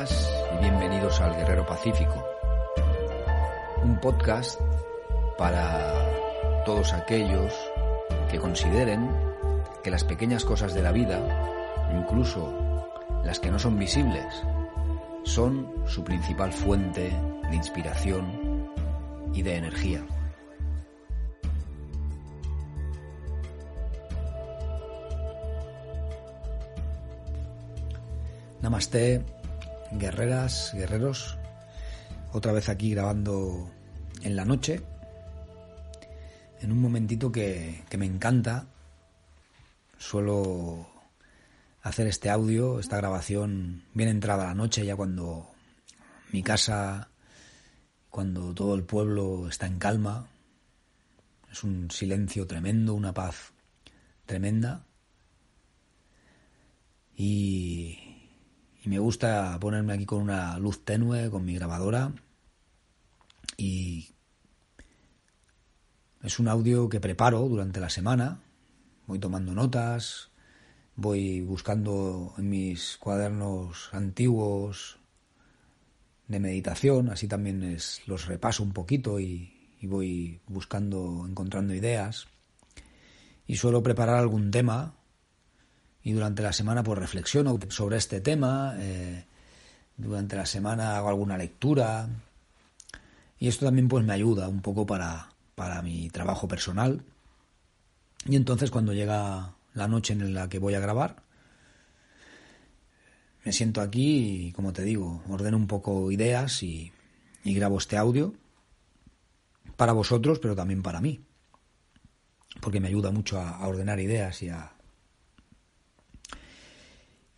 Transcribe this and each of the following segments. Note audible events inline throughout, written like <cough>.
Y bienvenidos al Guerrero Pacífico, un podcast para todos aquellos que consideren que las pequeñas cosas de la vida, incluso las que no son visibles, son su principal fuente de inspiración y de energía. Namaste, guerreras, guerreros. Otra vez aquí grabando en la noche. En un momentito que, que me encanta. Suelo hacer este audio, esta grabación bien entrada la noche, ya cuando mi casa, cuando todo el pueblo está en calma. Es un silencio tremendo, una paz tremenda. Y, y me gusta ponerme aquí con una luz tenue, con mi grabadora. Y es un audio que preparo durante la semana. Voy tomando notas, voy buscando en mis cuadernos antiguos de meditación, así también es, los repaso un poquito y, y voy buscando, encontrando ideas. Y suelo preparar algún tema y durante la semana pues reflexiono sobre este tema, eh, durante la semana hago alguna lectura. Y esto también pues me ayuda un poco para, para mi trabajo personal. Y entonces cuando llega la noche en la que voy a grabar me siento aquí y como te digo ordeno un poco ideas y, grabo este audio para vosotros pero también para mí. Porque me ayuda mucho a ordenar ideas y a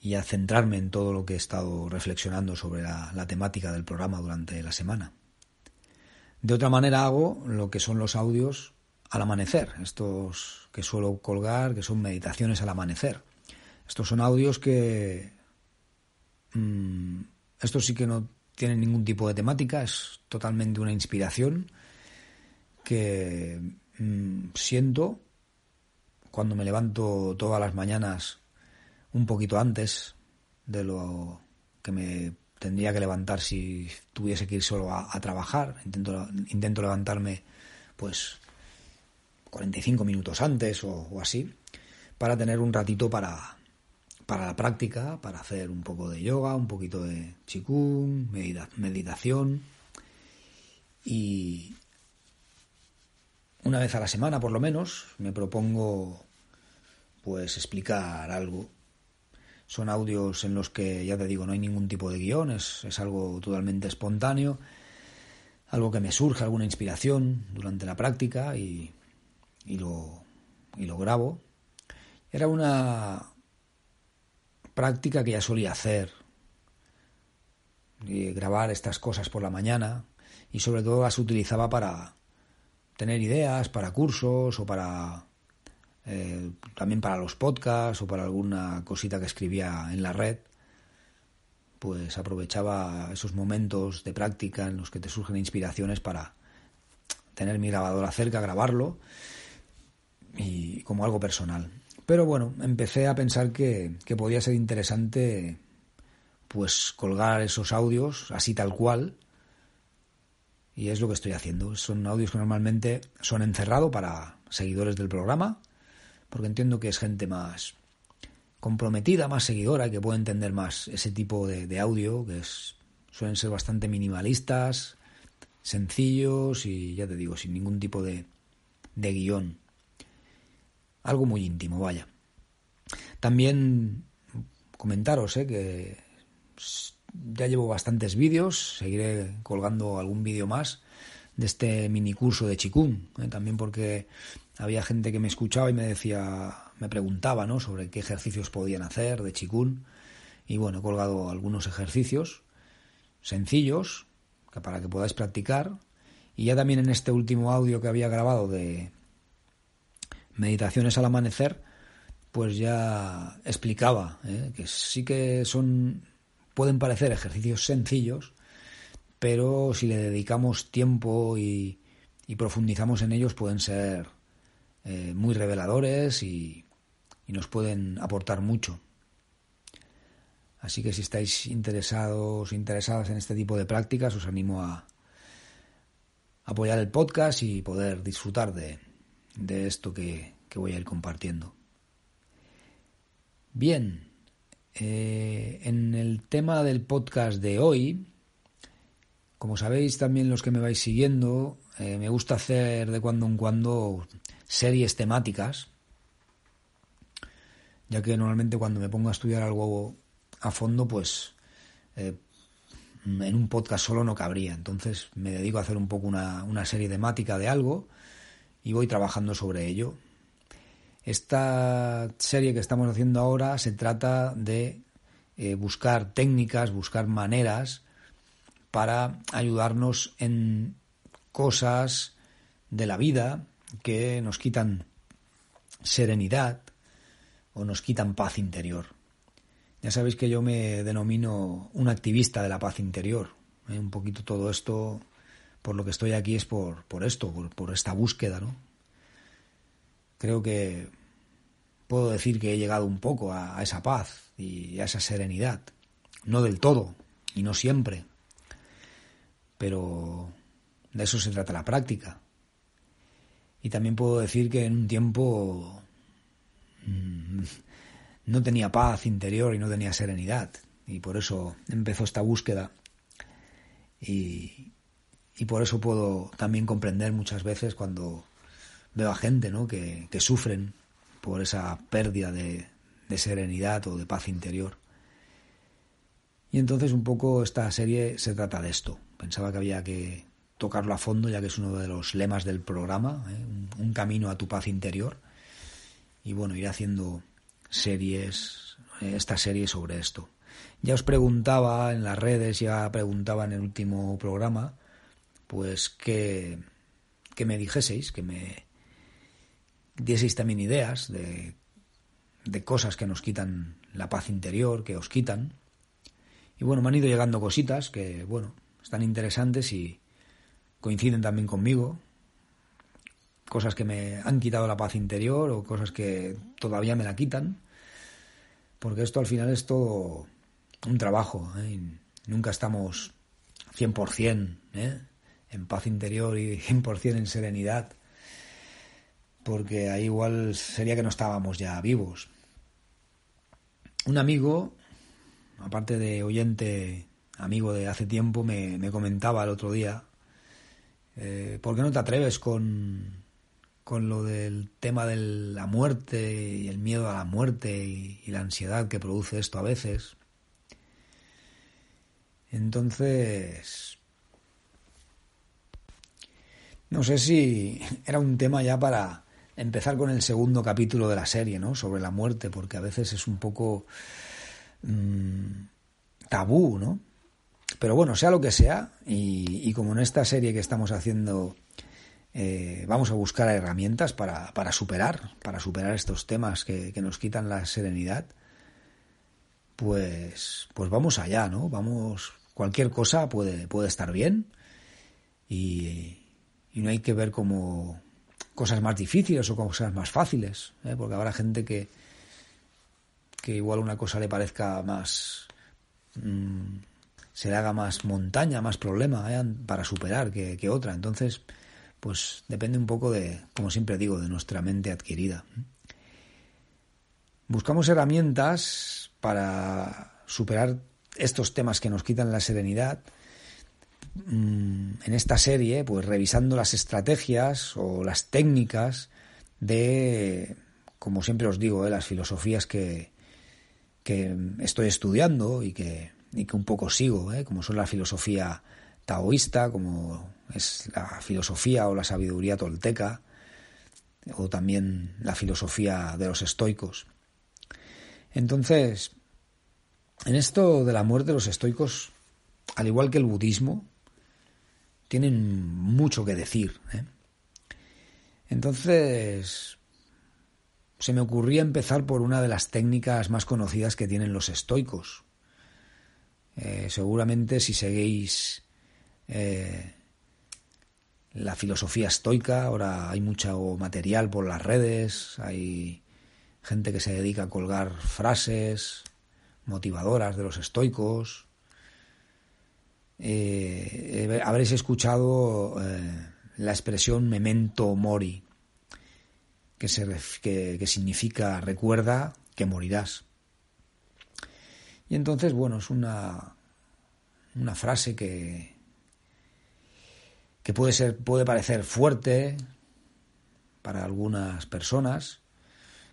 y a centrarme en todo lo que he estado reflexionando sobre la, temática del programa durante la semana. De otra manera hago lo que son los audios al amanecer, estos que suelo colgar, que son meditaciones al amanecer. Estos son audios que... Mmm, estos sí que no tienen ningún tipo de temática, es totalmente una inspiración que mmm, siento cuando me levanto todas las mañanas un poquito antes de lo que me tendría que levantar si tuviese que ir solo a, trabajar. Intento, intento levantarme pues 45 minutos antes o, así para tener un ratito para, para la práctica, para hacer un poco de yoga, un poquito de chikung, medita meditación y una vez a la semana por lo menos me propongo pues explicar algo son audios en los que, ya te digo, no hay ningún tipo de guion, es, es algo totalmente espontáneo, algo que me surge, alguna inspiración durante la práctica y, y, lo, y lo grabo. Era una práctica que ya solía hacer, grabar estas cosas por la mañana y sobre todo las utilizaba para tener ideas, para cursos o para eh, también para los podcasts o para alguna cosita que escribía en la red, pues aprovechaba esos momentos de práctica en los que te surgen inspiraciones para tener mi grabadora cerca, grabarlo y como algo personal. Pero bueno, empecé a pensar que, que podía ser interesante pues colgar esos audios así tal cual y es lo que estoy haciendo. Son audios que normalmente son encerrado para seguidores del programa porque entiendo que es gente más comprometida, más seguidora, que puede entender más ese tipo de, audio, que es, suelen ser bastante minimalistas, sencillos y ya te digo, sin ningún tipo de, de guion. Algo muy íntimo, vaya. También comentaros eh, que ya llevo bastantes vídeos, seguiré colgando algún vídeo más de este mini curso de Chikung, eh, también porque había gente que me escuchaba y me decía, me preguntaba, ¿no? Sobre qué ejercicios podían hacer de chikun. Y bueno, he colgado algunos ejercicios sencillos que para que podáis practicar. Y ya también en este último audio que había grabado de meditaciones al amanecer, pues ya explicaba ¿eh? que sí que son pueden parecer ejercicios sencillos, pero si le dedicamos tiempo y, profundizamos en ellos pueden ser eh, muy reveladores y, y, nos pueden aportar mucho. Así que si estáis interesados, interesadas en este tipo de prácticas, os animo a apoyar el podcast y poder disfrutar de, esto que, voy a ir compartiendo. Bien, eh, en el tema del podcast de hoy, como sabéis también los que me vais siguiendo, eh, me gusta hacer de cuando en cuando series temáticas, ya que normalmente cuando me pongo a estudiar algo a fondo, pues eh, en un podcast solo no cabría. Entonces me dedico a hacer un poco una, serie temática de algo y voy trabajando sobre ello. Esta serie que estamos haciendo ahora se trata de eh, buscar técnicas, buscar maneras para ayudarnos en cosas de la vida que nos quitan serenidad o nos quitan paz interior. Ya sabéis que yo me denomino un activista de la paz interior. ¿eh? Un poquito todo esto, por lo que estoy aquí es por, por esto, por, esta búsqueda, ¿no? Creo que puedo decir que he llegado un poco a esa paz y a esa serenidad. No del todo, y no siempre. Pero de eso se trata la práctica. Y también puedo decir que en un tiempo mm, no tenía paz interior y no tenía serenidad. Y por eso empezó esta búsqueda. Y, por eso puedo también comprender muchas veces cuando veo a gente ¿no? que, sufren por esa pérdida de serenidad o de paz interior. Y entonces un poco esta serie se trata de esto. Pensaba que había que tocarlo a fondo, ya que es uno de los lemas del programa, ¿eh? un, camino a tu paz interior. Y bueno, iré haciendo series, eh, esta serie sobre esto. Ya os preguntaba en las redes, ya preguntaba en el último programa, pues que, que me dijeseis, que me dieseis también ideas de, de cosas que nos quitan la paz interior, que os quitan. Y bueno, me han ido llegando cositas que, bueno, están interesantes y coinciden también conmigo, cosas que me han quitado la paz interior o cosas que todavía me la quitan, porque esto al final es todo un trabajo, ¿eh? nunca estamos 100% ¿eh? en paz interior y 100% en serenidad, porque ahí igual sería que no estábamos ya vivos. Un amigo, aparte de oyente, amigo de hace tiempo, me, me comentaba el otro día, eh, ¿por qué no te atreves con, con lo del tema de la muerte y el miedo a la muerte y, la ansiedad que produce esto a veces. Entonces, no sé si <laughs> era un tema ya para empezar con el segundo capítulo de la serie, ¿no? Sobre la muerte, porque a veces es un poco mmm, tabú, ¿no? Pero bueno, sea lo que sea, y, y como en esta serie que estamos haciendo eh, vamos a buscar herramientas para, para, superar, para superar estos temas que, nos quitan la serenidad, pues, pues vamos allá, ¿no? Vamos, cualquier cosa puede, puede estar bien y, no hay que ver como cosas más difíciles o cosas más fáciles, ¿eh? porque habrá gente que, que igual una cosa le parezca más... Mm, se le haga más montaña, más problema ¿eh? para superar que, que otra. Entonces, pues depende un poco de, como siempre digo, de nuestra mente adquirida. Buscamos herramientas para superar estos temas que nos quitan la serenidad. Mm, en esta serie, pues revisando las estrategias o las técnicas de, como siempre os digo, de las filosofías que, que estoy estudiando y que, y que un poco sigo, ¿eh? como son la filosofía taoísta, como es la filosofía o la sabiduría tolteca, o también la filosofía de los estoicos. Entonces, en esto de la muerte, los estoicos, al igual que el budismo, tienen mucho que decir. ¿eh? Entonces, se me ocurría empezar por una de las técnicas más conocidas que tienen los estoicos. Eh, seguramente si seguís eh, la filosofía estoica, ahora hay mucho material por las redes, hay gente que se dedica a colgar frases motivadoras de los estoicos. Eh, habréis escuchado la expresión memento mori, que significa recuerda que morirás. Y entonces, bueno, es una, una frase que, que puede, ser, puede parecer fuerte para algunas personas,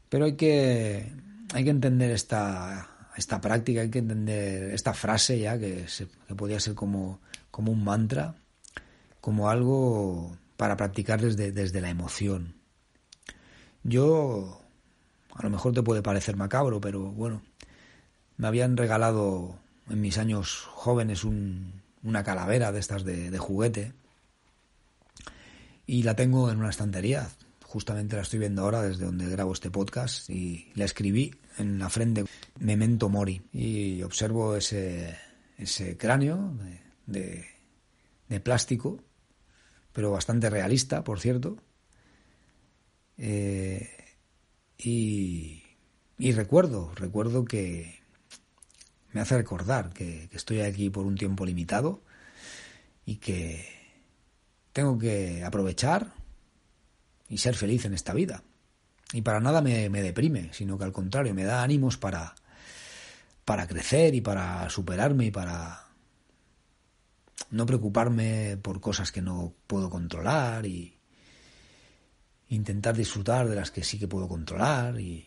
pero hay que, hay que entender esta, esta práctica, hay que entender esta frase ya, que, se, podría ser como, como un mantra, como algo para practicar desde, desde la emoción. Yo, a lo mejor te puede parecer macabro, pero bueno, me habían regalado en mis años jóvenes una calavera de estas de, juguete y la tengo en una estantería. Justamente la estoy viendo ahora desde donde grabo este podcast y la escribí en la frente Memento Mori y observo ese, ese cráneo de, de, plástico, pero bastante realista, por cierto. Eh, y, y recuerdo, recuerdo que, me hace recordar que, estoy aquí por un tiempo limitado y que tengo que aprovechar y ser feliz en esta vida. Y para nada me, deprime, sino que al contrario, me da ánimos para, para crecer y para superarme y para no preocuparme por cosas que no puedo controlar y intentar disfrutar de las que sí que puedo controlar y,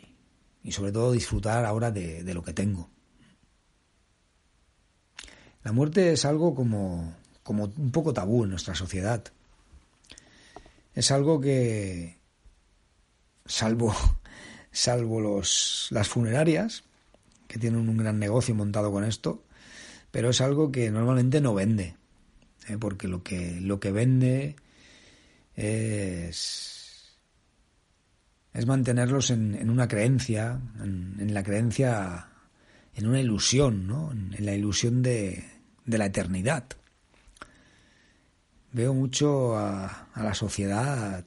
sobre todo disfrutar ahora de lo que tengo. La muerte es algo como, como un poco tabú en nuestra sociedad. Es algo que, salvo, <laughs> salvo los, las funerarias, que tienen un gran negocio montado con esto, pero es algo que normalmente no vende, ¿eh? porque lo que, lo que vende es, es mantenerlos en, en una creencia, en, en, la creencia, en una ilusión, ¿no? en la ilusión de, de la eternidad. Veo mucho a, la sociedad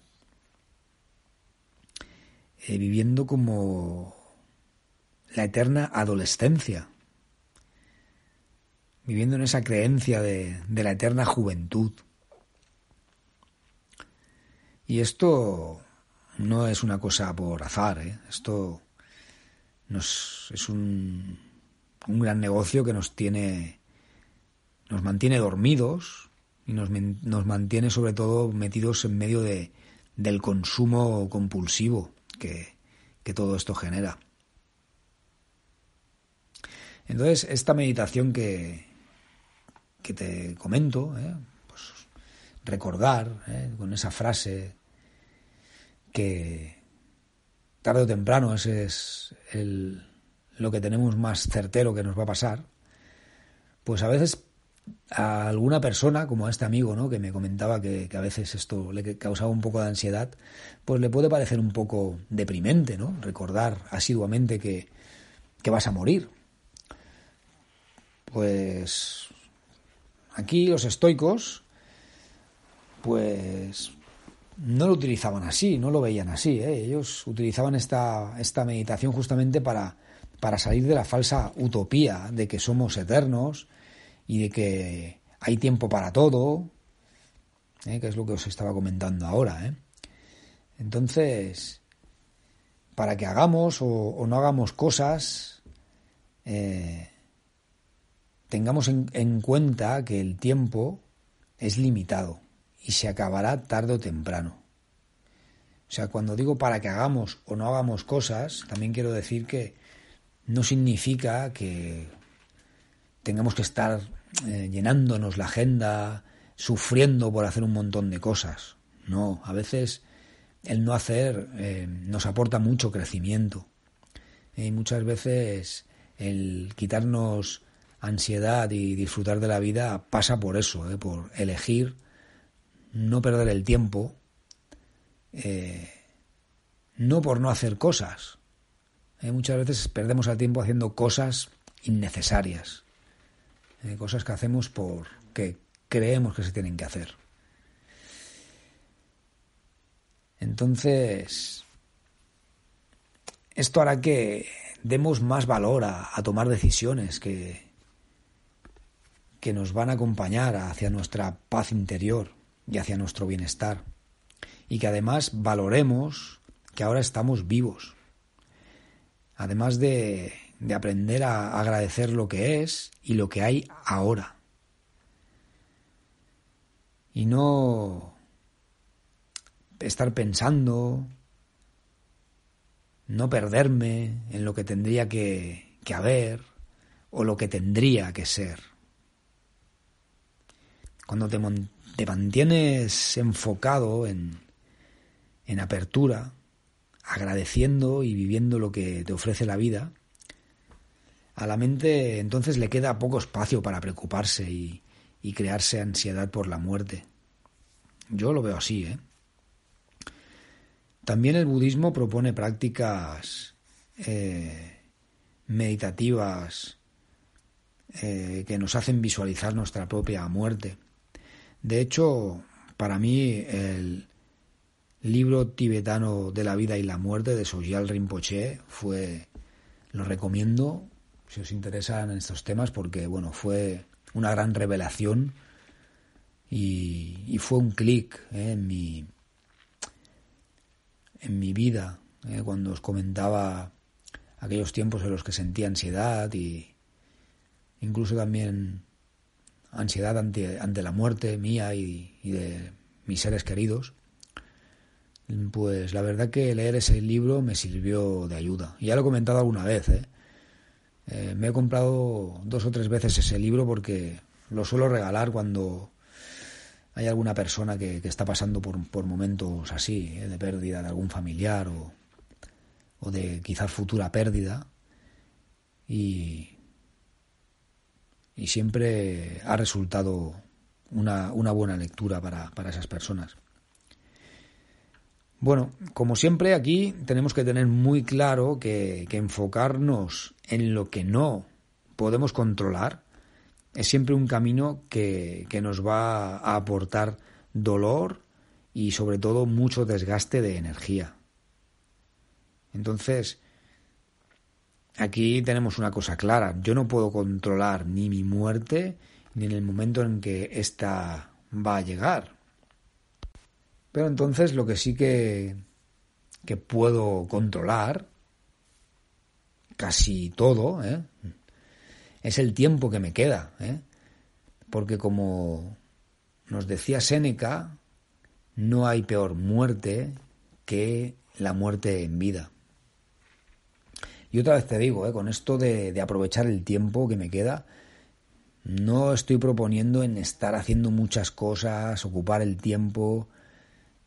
eh, viviendo como la eterna adolescencia, viviendo en esa creencia de, la eterna juventud. Y esto no es una cosa por azar, ¿eh? esto es un, un gran negocio que nos tiene nos mantiene dormidos y nos, nos mantiene sobre todo metidos en medio de, del consumo compulsivo que, que todo esto genera. Entonces, esta meditación que, que te comento, ¿eh? pues recordar ¿eh? con esa frase que tarde o temprano ese es el, lo que tenemos más certero que nos va a pasar, pues a veces a alguna persona, como a este amigo, ¿no? que me comentaba que, a veces esto le causaba un poco de ansiedad, pues le puede parecer un poco deprimente, ¿no? Recordar asiduamente que, que vas a morir. Pues aquí los estoicos, pues no lo utilizaban así, no lo veían así. ¿eh? Ellos utilizaban esta, esta meditación justamente para, para salir de la falsa utopía de que somos eternos y de que hay tiempo para todo, ¿eh? que es lo que os estaba comentando ahora. ¿eh? Entonces, para que hagamos o, no hagamos cosas, eh, tengamos en, en cuenta que el tiempo es limitado y se acabará tarde o temprano. O sea, cuando digo para que hagamos o no hagamos cosas, también quiero decir que no significa que tengamos que estar eh, llenándonos la agenda, sufriendo por hacer un montón de cosas. No, a veces el no hacer eh, nos aporta mucho crecimiento. Y muchas veces el quitarnos ansiedad y disfrutar de la vida pasa por eso, eh, por elegir no perder el tiempo, no por no hacer cosas. muchas veces perdemos el tiempo haciendo cosas innecesarias. Eh, cosas que hacemos porque creemos que se tienen que hacer. Entonces, esto hará que demos más valor a, tomar decisiones que, que nos van a acompañar hacia nuestra paz interior y hacia nuestro bienestar. Y que además valoremos que ahora estamos vivos. Además de, de aprender a agradecer lo que es y lo que hay ahora. Y no estar pensando, no perderme en lo que tendría que, que haber o lo que tendría que ser. Cuando te, te mantienes enfocado en, en apertura, agradeciendo y viviendo lo que te ofrece la vida, a la mente entonces le queda poco espacio para preocuparse y, y crearse ansiedad por la muerte. Yo lo veo así, ¿eh? También el budismo propone prácticas eh, meditativas eh, que nos hacen visualizar nuestra propia muerte. De hecho, para mí el libro tibetano de la vida y la muerte de Sogyal Rinpoche fue, lo recomiendo si os interesan estos temas porque bueno fue una gran revelación y, fue un clic eh, en mi en mi vida, eh, cuando os comentaba aquellos tiempos en los que sentía ansiedad y incluso también ansiedad ante, ante la muerte mía y, de mis seres queridos, pues la verdad que leer ese libro me sirvió de ayuda. Ya lo he comentado alguna vez, ¿eh? Eh, me he comprado dos o tres veces ese libro porque lo suelo regalar cuando hay alguna persona que, está pasando por, por momentos así, ¿eh? de pérdida de algún familiar o, o de quizás futura pérdida. Y, y siempre ha resultado una, una buena lectura para, para esas personas. Bueno, como siempre aquí tenemos que tener muy claro que, que, enfocarnos en lo que no podemos controlar es siempre un camino que, nos va a aportar dolor y sobre todo mucho desgaste de energía. Entonces, aquí tenemos una cosa clara, yo no puedo controlar ni mi muerte ni en el momento en que ésta va a llegar. Pero entonces lo que sí que, que puedo controlar, casi todo, ¿eh? es el tiempo que me queda. ¿eh? Porque como nos decía Séneca, no hay peor muerte que la muerte en vida. Y otra vez te digo, ¿eh? con esto de, de aprovechar el tiempo que me queda, no estoy proponiendo en estar haciendo muchas cosas, ocupar el tiempo,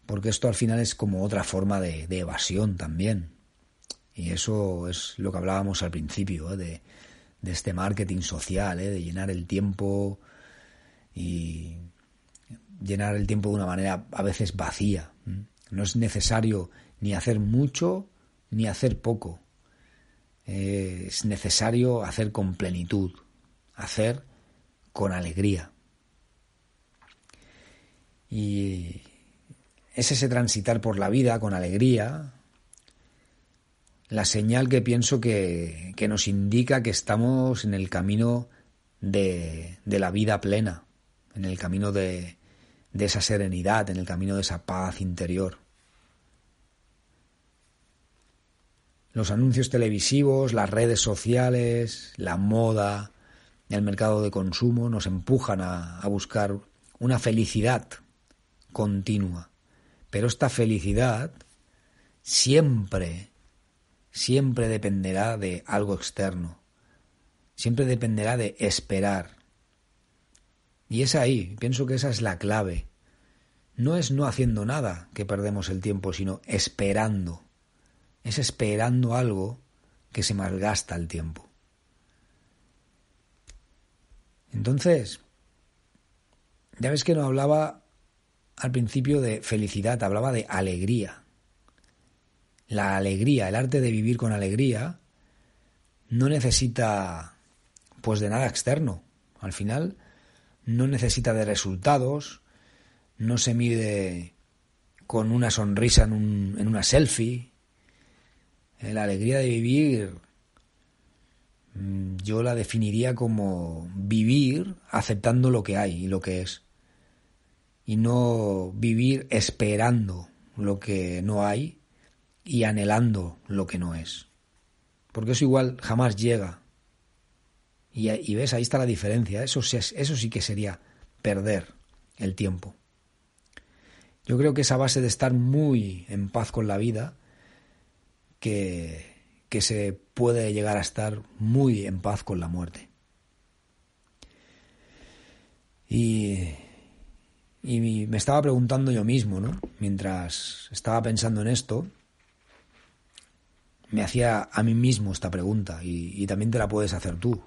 porque esto al final es como otra forma de, evasión también. Y eso es lo que hablábamos al principio, ¿eh? de, este marketing social, ¿eh? de llenar el tiempo y llenar el tiempo de una manera a veces vacía. No es necesario ni hacer mucho ni hacer poco. es necesario hacer con plenitud, hacer con alegría. Y es ese transitar por la vida con alegría, la señal que pienso que, nos indica que estamos en el camino de, la vida plena, en el camino de, esa serenidad, en el camino de esa paz interior. Los anuncios televisivos, las redes sociales, la moda, el mercado de consumo nos empujan a buscar una felicidad continua. Pero esta felicidad siempre siempre dependerá de algo externo, siempre dependerá de esperar. Y es ahí, pienso que esa es la clave. No es no haciendo nada que perdemos el tiempo, sino esperando. Es esperando algo que se malgasta el tiempo. Entonces, ya ves que no hablaba al principio de felicidad, hablaba de alegría la alegría, el arte de vivir con alegría, no necesita pues de nada externo. Al final no necesita de resultados, no se mide con una sonrisa en, un, en una selfie, Eh, la alegría de vivir mm, yo la definiría como vivir aceptando lo que hay y lo que es. Y no vivir esperando lo que no hay y anhelando lo que no es. Porque eso igual jamás llega. Y, ves, ahí está la diferencia. Eso, eso sí que sería perder el tiempo. Yo creo que esa base de estar muy en paz con la vida, que, que se puede llegar a estar muy en paz con la muerte. Y, y me estaba preguntando yo mismo, ¿no? Mientras estaba pensando en esto, me hacía a mí mismo esta pregunta y, también te la puedes hacer tú.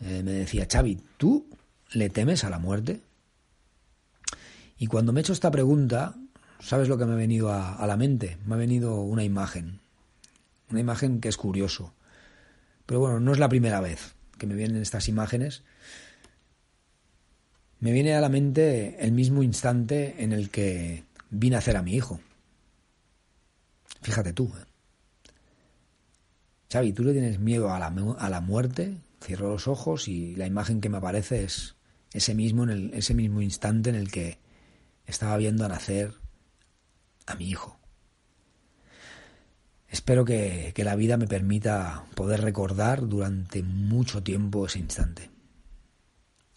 Eh, me decía, Xavi, ¿tú le temes a la muerte? Y cuando me he hecho esta pregunta, ¿sabes lo que me ha venido a, la mente? Me ha venido una imagen. Una imagen que es curioso. Pero bueno, no es la primera vez que me vienen estas imágenes. Me viene a la mente el mismo instante en el que vine a hacer a mi hijo. Fíjate tú. ¿eh? Xavi, ¿tú le tienes miedo a la, a la muerte? Cierro los ojos y la imagen que me aparece es ese mismo, en el, ese mismo instante en el que estaba viendo nacer a mi hijo. Espero que, que, la vida me permita poder recordar durante mucho tiempo ese instante,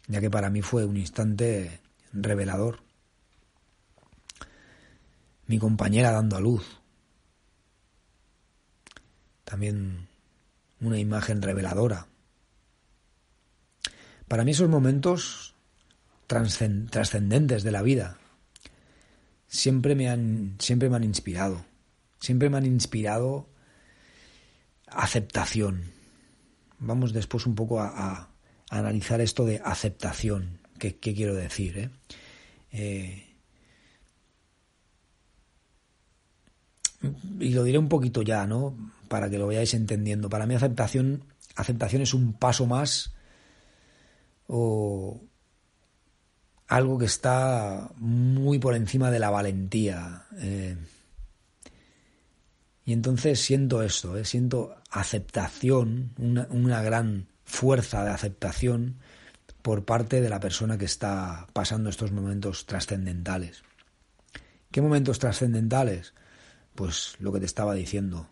ya que para mí fue un instante revelador. Mi compañera dando a luz, también una imagen reveladora. Para mí esos momentos trascendentes de la vida siempre me han, siempre me han inspirado. Siempre me han inspirado aceptación. Vamos después un poco a, analizar esto de aceptación. ¿Qué, quiero decir? Eh? Eh, y lo diré un poquito ya, ¿no? Para que lo vayáis entendiendo. Para mí aceptación, aceptación es un paso más o algo que está muy por encima de la valentía. Eh. y entonces siento esto, ¿eh? siento aceptación, una, una gran fuerza de aceptación por parte de la persona que está pasando estos momentos trascendentales. ¿Qué momentos trascendentales? pues lo que te estaba diciendo,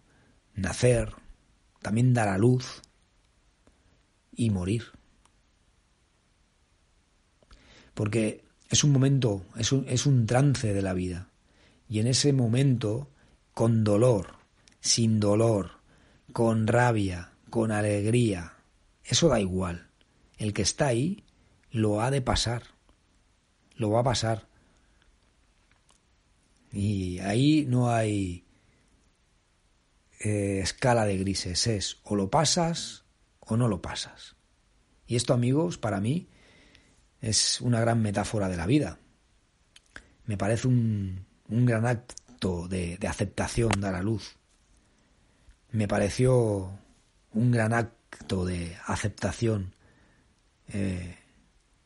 nacer, también dar a luz y morir. Porque es un momento, es un, es un trance de la vida. Y en ese momento, con dolor, sin dolor, con rabia, con alegría, eso da igual. El que está ahí lo ha de pasar, lo va a pasar. Y ahí no hay eh, escala de grises, es o lo pasas o no lo pasas. Y esto, amigos, para mí es una gran metáfora de la vida. Me parece un, un gran acto de, aceptación dar a luz. Me pareció un gran acto de aceptación eh,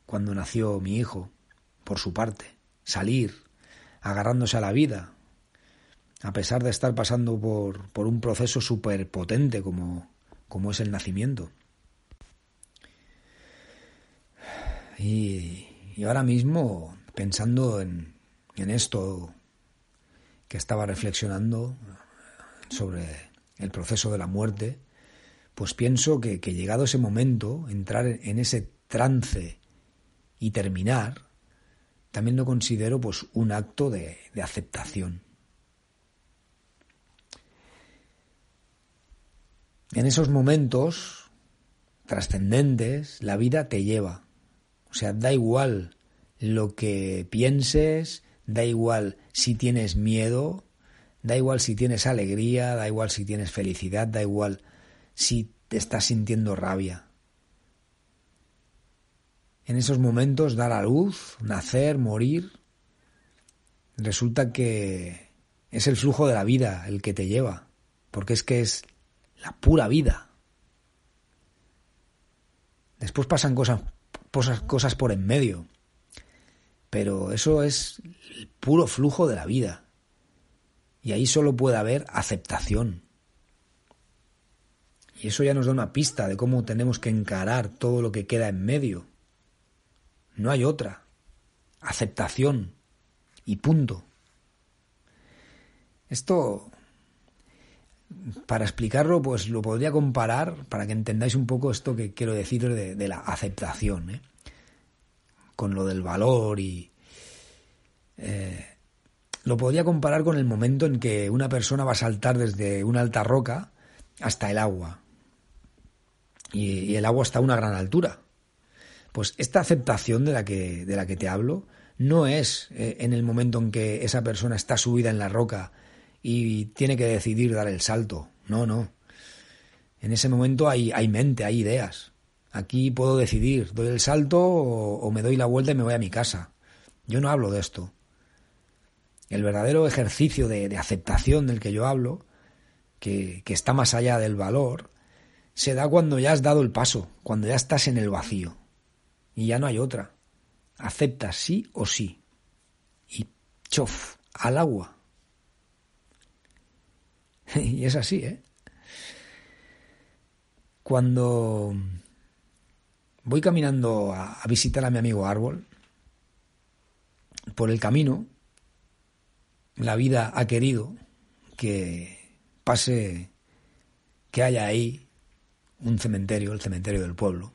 cuando nació mi hijo, por su parte, salir agarrándose a la vida, a pesar de estar pasando por, por un proceso súper potente como, como es el nacimiento. Y, y ahora mismo, pensando en, en esto que estaba reflexionando sobre el proceso de la muerte, pues pienso que, llegado ese momento, entrar en ese trance y terminar, también lo considero pues un acto de, aceptación. En esos momentos trascendentes, la vida te lleva. O sea, da igual lo que pienses, da igual si tienes miedo, da igual si tienes alegría, da igual si tienes felicidad, da igual si te estás sintiendo rabia en esos momentos dar a luz, nacer, morir, resulta que es el flujo de la vida el que te lleva, porque es que es la pura vida. Después pasan cosas, cosas, cosas por en medio, pero eso es el puro flujo de la vida. Y ahí solo puede haber aceptación. Y eso ya nos da una pista de cómo tenemos que encarar todo lo que queda en medio. No hay otra. Aceptación. Y punto. Esto, para explicarlo, pues lo podría comparar, para que entendáis un poco esto que quiero decir de, la aceptación, ¿eh? con lo del valor y... Eh, lo podría comparar con el momento en que una persona va a saltar desde una alta roca hasta el agua. Y, el agua está a una gran altura. Pues esta aceptación de la que, de la que te hablo no es eh, en el momento en que esa persona está subida en la roca y tiene que decidir dar el salto. No, no. En ese momento hay, hay mente, hay ideas. Aquí puedo decidir, doy el salto o, me doy la vuelta y me voy a mi casa. Yo no hablo de esto. El verdadero ejercicio de, aceptación del que yo hablo, que, que está más allá del valor, se da cuando ya has dado el paso, cuando ya estás en el vacío. Y ya no hay otra. Aceptas sí o sí. Y chof, al agua. <laughs> y es así, ¿eh? Cuando voy caminando a, visitar a mi amigo Árbol, por el camino, la vida ha querido que pase, que haya ahí un cementerio, el cementerio del pueblo,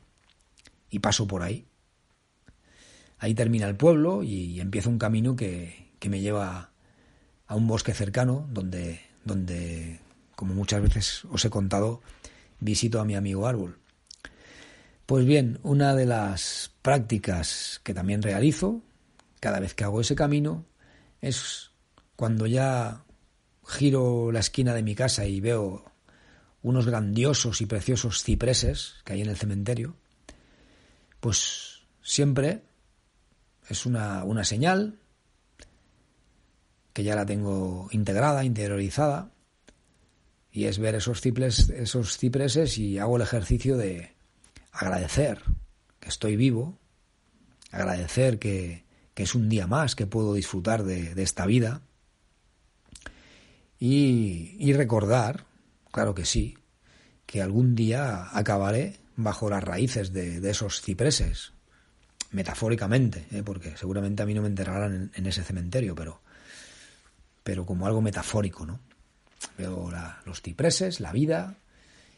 y paso por ahí. Ahí termina el pueblo y empieza un camino que, que me lleva a un bosque cercano donde donde, como muchas veces os he contado, visito a mi amigo árbol. Pues bien, una de las prácticas que también realizo cada vez que hago ese camino es cuando ya giro la esquina de mi casa y veo unos grandiosos y preciosos cipreses que hay en el cementerio, pues siempre es una, una señal que ya la tengo integrada, interiorizada, y es ver esos, esos cipreses y hago el ejercicio de agradecer que estoy vivo, agradecer que, es un día más que puedo disfrutar de, esta vida y, recordar, claro que sí, que algún día acabaré bajo las raíces de, esos cipreses, metafóricamente, ¿eh? porque seguramente a mí no me enterrarán en ese cementerio, pero pero como algo metafórico, ¿no? Veo los cipreses, la vida,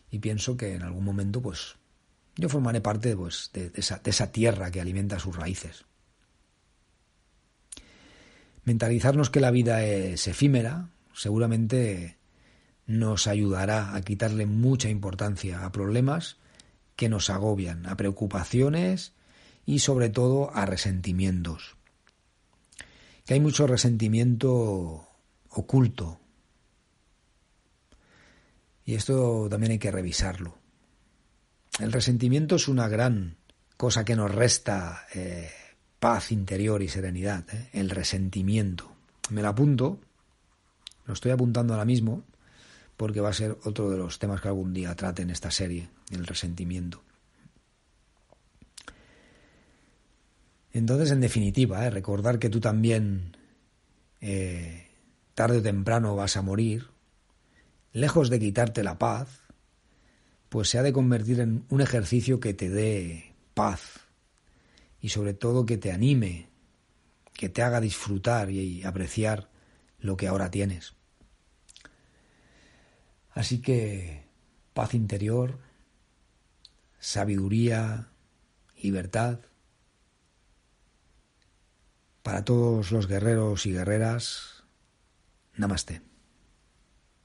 y pienso que en algún momento, pues, yo formaré parte pues, de, de esa tierra que alimenta sus raíces. Mentalizarnos que la vida es efímera seguramente nos ayudará a quitarle mucha importancia a problemas que nos agobian, a preocupaciones y sobre todo a resentimientos. Que hay mucho resentimiento oculto. Y esto también hay que revisarlo. El resentimiento es una gran cosa que nos resta eh, paz interior y serenidad. ¿eh? El resentimiento. Me lo apunto, lo estoy apuntando ahora mismo, porque va a ser otro de los temas que algún día trate en esta serie, el resentimiento. Entonces, en definitiva, ¿eh? recordar que tú también tarde o temprano vas a morir, lejos de quitarte la paz, pues se ha de convertir en un ejercicio que te dé paz y sobre todo que te anime, que te haga disfrutar y apreciar lo que ahora tienes. Así que paz interior, sabiduría, libertad, para todos los guerreros y guerreras Namaste.